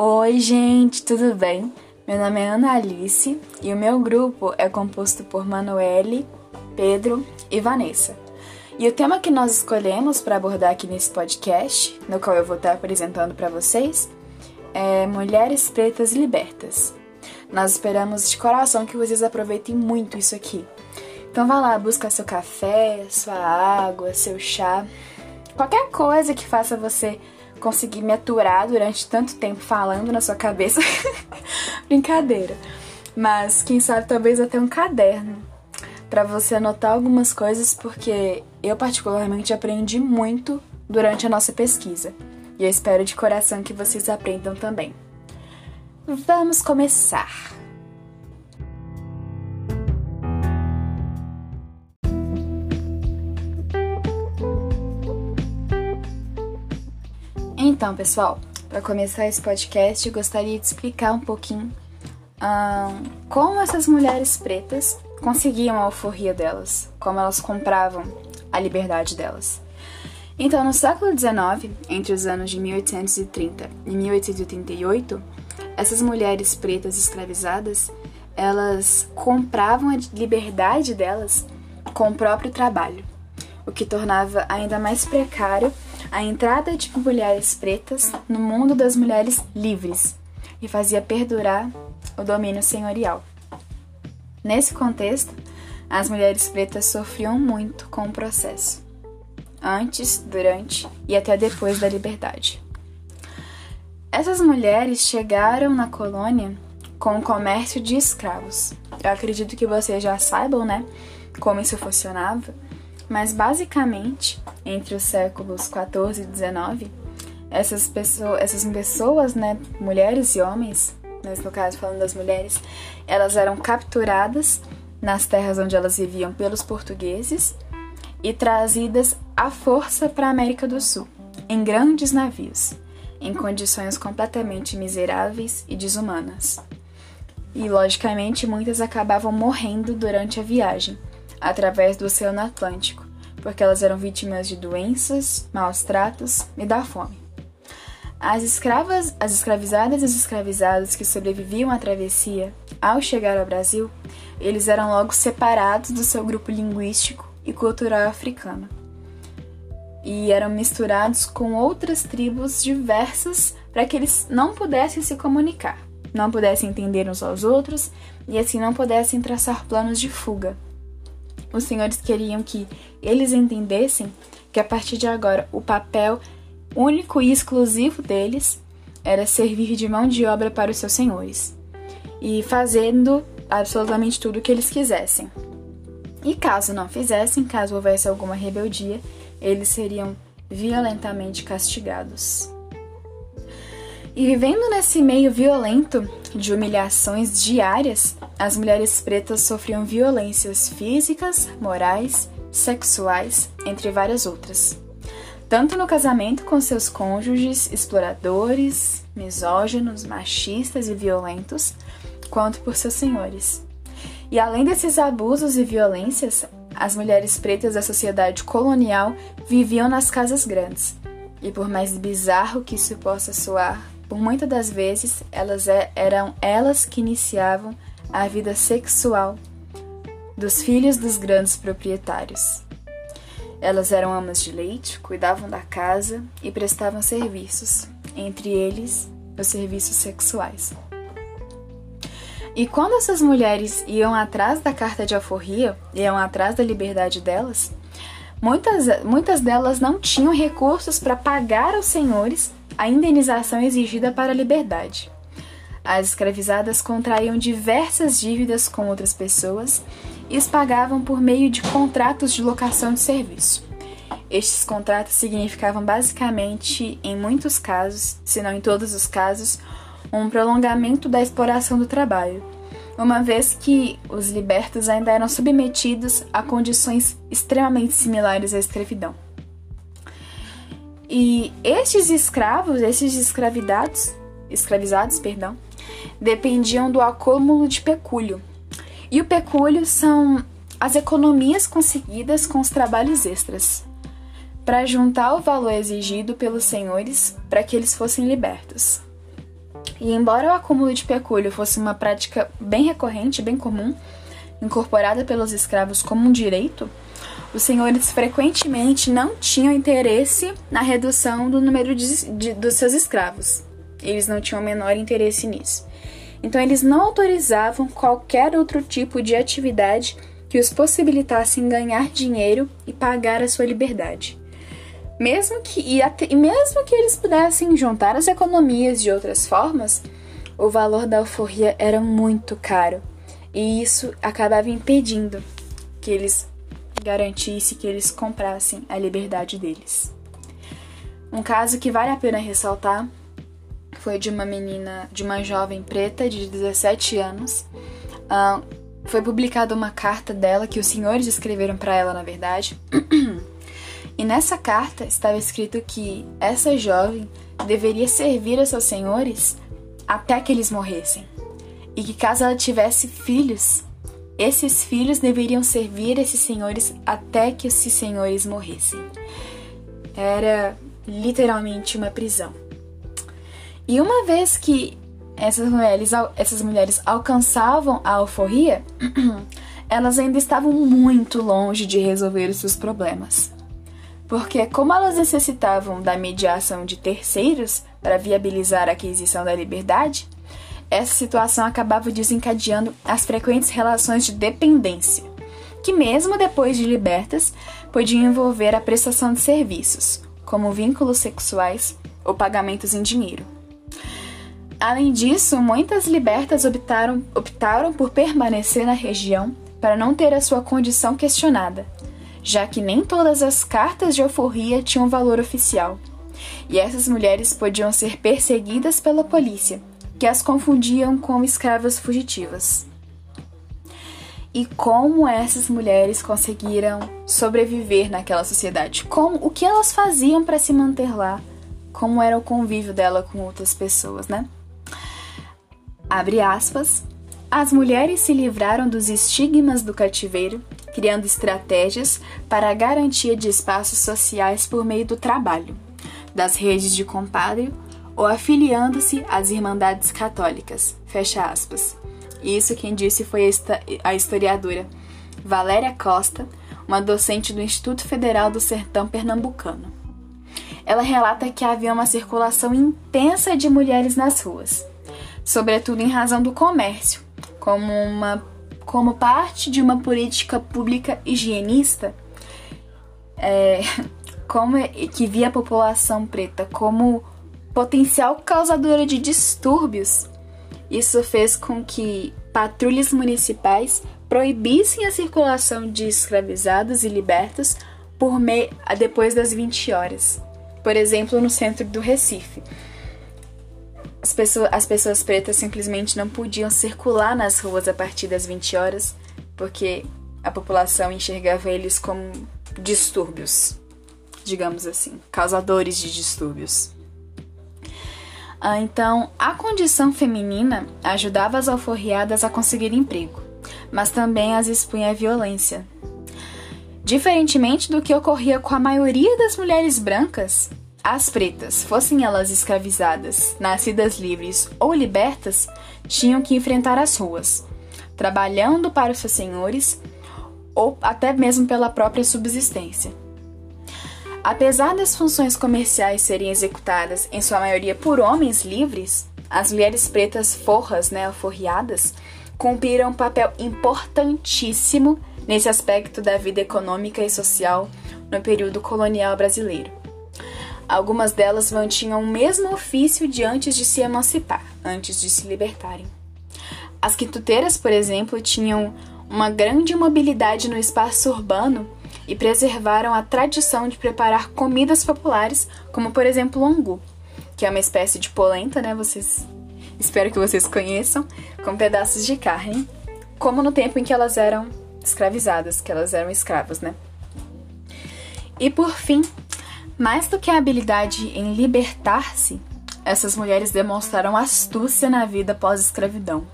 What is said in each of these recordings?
Oi, gente, tudo bem? Meu nome é Ana Alice e o meu grupo é composto por Manuele, Pedro e Vanessa. E o tema que nós escolhemos para abordar aqui nesse podcast, no qual eu vou estar apresentando para vocês, é Mulheres Pretas Libertas. Nós esperamos de coração que vocês aproveitem muito isso aqui. Então vá lá, busca seu café, sua água, seu chá, qualquer coisa que faça você conseguir me aturar durante tanto tempo falando na sua cabeça. Brincadeira. Mas quem sabe talvez até um caderno para você anotar algumas coisas, porque eu particularmente aprendi muito durante a nossa pesquisa. E eu espero de coração que vocês aprendam também. Vamos começar! Então, pessoal, para começar esse podcast, eu gostaria de explicar um pouquinho como essas mulheres pretas conseguiam a alforria delas, como elas compravam a liberdade delas. Então, no século XIX, entre os anos de 1830 e 1888, essas mulheres pretas escravizadas, elas compravam a liberdade delas com o próprio trabalho, o que tornava ainda mais precário a entrada de mulheres pretas no mundo das mulheres livres e fazia perdurar o domínio senhorial. Nesse contexto, as mulheres pretas sofriam muito com o processo antes, durante e até depois da liberdade. Essas mulheres chegaram na colônia com o comércio de escravos. Eu acredito que vocês já saibam, né, como isso funcionava, mas basicamente, entre os séculos 14 e 19, essas pessoas, essas pessoas, né, mulheres e homens, mas no caso falando das mulheres, elas eram capturadas nas terras onde elas viviam pelos portugueses e trazidas à força para a América do Sul, em grandes navios, em condições completamente miseráveis e desumanas. E, logicamente, muitas acabavam morrendo durante a viagem, através do Oceano Atlântico, porque elas eram vítimas de doenças, maus tratos e da fome. As escravas, as escravizadas e os escravizados que sobreviviam à travessia, ao chegar ao Brasil, eles eram logo separados do seu grupo linguístico e cultural africana. E eram misturados com outras tribos diversas para que eles não pudessem se comunicar, não pudessem entender uns aos outros e assim não pudessem traçar planos de fuga. Os senhores queriam que eles entendessem que a partir de agora o papel único e exclusivo deles era servir de mão de obra para os seus senhores e fazendo absolutamente tudo o que eles quisessem. E caso não fizessem, caso houvesse alguma rebeldia, eles seriam violentamente castigados. E vivendo nesse meio violento de humilhações diárias, as mulheres pretas sofriam violências físicas, morais, sexuais, entre várias outras. Tanto no casamento com seus cônjuges exploradores, misóginos, machistas e violentos, quanto por seus senhores. E além desses abusos e violências, as mulheres pretas da sociedade colonial viviam nas casas grandes. E por mais bizarro que isso possa soar, por muitas das vezes elas é, eram elas que iniciavam a vida sexual dos filhos dos grandes proprietários. Elas eram amas de leite, cuidavam da casa e prestavam serviços, entre eles os serviços sexuais. E quando essas mulheres iam atrás da carta de alforria, iam atrás da liberdade delas, muitas, muitas delas não tinham recursos para pagar aos senhores a indenização exigida para a liberdade. As escravizadas contraíam diversas dívidas com outras pessoas e as pagavam por meio de contratos de locação de serviço. Estes contratos significavam basicamente, em muitos casos, se não em todos os casos, um prolongamento da exploração do trabalho, uma vez que os libertos ainda eram submetidos a condições extremamente similares à escravidão. E estes escravos, estes escravidados, escravizados, perdão, dependiam do acúmulo de pecúlio. E o pecúlio são as economias conseguidas com os trabalhos extras, para juntar o valor exigido pelos senhores para que eles fossem libertos. E embora o acúmulo de pecúlio fosse uma prática bem recorrente, bem comum, incorporada pelos escravos como um direito, os senhores frequentemente não tinham interesse na redução do número de, de, dos seus escravos. Eles não tinham o menor interesse nisso. Então, eles não autorizavam qualquer outro tipo de atividade que os possibilitassem ganhar dinheiro e pagar a sua liberdade. Mesmo que, e, até, e mesmo que eles pudessem juntar as economias de outras formas, o valor da alforria era muito caro e isso acabava impedindo que eles garantissem que eles comprassem a liberdade deles. Um caso que vale a pena ressaltar foi de uma menina, de uma jovem preta de 17 anos. Uh, foi publicada uma carta dela que os senhores escreveram para ela, na verdade. e nessa carta estava escrito que essa jovem deveria servir a seus senhores até que eles morressem. E que caso ela tivesse filhos, esses filhos deveriam servir esses senhores até que esses senhores morressem. Era literalmente uma prisão. E uma vez que essas mulheres, essas mulheres alcançavam a alforria, elas ainda estavam muito longe de resolver os seus problemas. Porque, como elas necessitavam da mediação de terceiros para viabilizar a aquisição da liberdade, essa situação acabava desencadeando as frequentes relações de dependência, que, mesmo depois de libertas, podiam envolver a prestação de serviços, como vínculos sexuais ou pagamentos em dinheiro. Além disso, muitas libertas optaram, optaram por permanecer na região para não ter a sua condição questionada, já que nem todas as cartas de alforria tinham valor oficial. E essas mulheres podiam ser perseguidas pela polícia, que as confundiam com escravas fugitivas. E como essas mulheres conseguiram sobreviver naquela sociedade? Como o que elas faziam para se manter lá? Como era o convívio dela com outras pessoas, né? Abre aspas. As mulheres se livraram dos estigmas do cativeiro, criando estratégias para a garantia de espaços sociais por meio do trabalho, das redes de compadre ou afiliando-se às irmandades católicas. Fecha aspas. Isso quem disse foi a historiadora Valéria Costa, uma docente do Instituto Federal do Sertão Pernambucano. Ela relata que havia uma circulação intensa de mulheres nas ruas sobretudo em razão do comércio, como, uma, como parte de uma política pública higienista, é, como, que via a população preta como potencial causadora de distúrbios. Isso fez com que patrulhas municipais proibissem a circulação de escravizados e libertos por me... depois das 20 horas. Por exemplo, no centro do Recife, as pessoas, as pessoas pretas simplesmente não podiam circular nas ruas a partir das 20 horas, porque a população enxergava eles como distúrbios, digamos assim, causadores de distúrbios. Ah, então, a condição feminina ajudava as alforriadas a conseguir emprego, mas também as expunha à violência. Diferentemente do que ocorria com a maioria das mulheres brancas, as pretas, fossem elas escravizadas, nascidas livres ou libertas, tinham que enfrentar as ruas, trabalhando para os seus senhores ou até mesmo pela própria subsistência. Apesar das funções comerciais serem executadas em sua maioria por homens livres, as mulheres pretas forras, né, alforriadas, cumpriram um papel importantíssimo nesse aspecto da vida econômica e social no período colonial brasileiro. Algumas delas mantinham o mesmo ofício de antes de se emancipar, antes de se libertarem. As quituteiras, por exemplo, tinham uma grande mobilidade no espaço urbano e preservaram a tradição de preparar comidas populares, como por exemplo o angu, que é uma espécie de polenta, né? Vocês espero que vocês conheçam, com pedaços de carne, como no tempo em que elas eram escravizadas, que elas eram escravas, né? E por fim, mais do que a habilidade em libertar-se, essas mulheres demonstraram astúcia na vida pós-escravidão.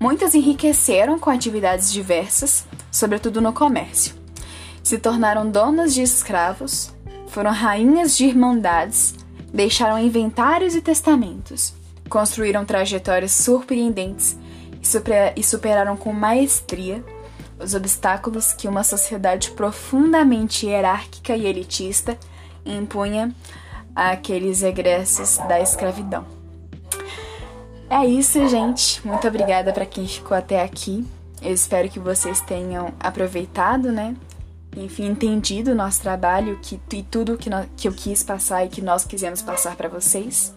Muitas enriqueceram com atividades diversas, sobretudo no comércio. Se tornaram donas de escravos, foram rainhas de irmandades, deixaram inventários e testamentos, construíram trajetórias surpreendentes e superaram com maestria os obstáculos que uma sociedade profundamente hierárquica e elitista impunha àqueles egressos da escravidão. É isso, gente. Muito obrigada para quem ficou até aqui. Eu espero que vocês tenham aproveitado, né? Enfim, entendido o nosso trabalho que, e tudo que, nós, que eu quis passar e que nós quisemos passar para vocês.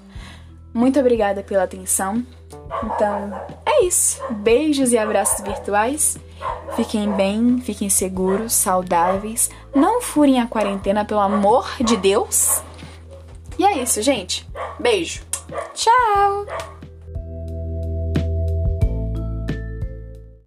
Muito obrigada pela atenção. Então, é isso. Beijos e abraços virtuais. Fiquem bem, fiquem seguros, saudáveis. Não furem a quarentena, pelo amor de Deus. E é isso, gente. Beijo. Tchau!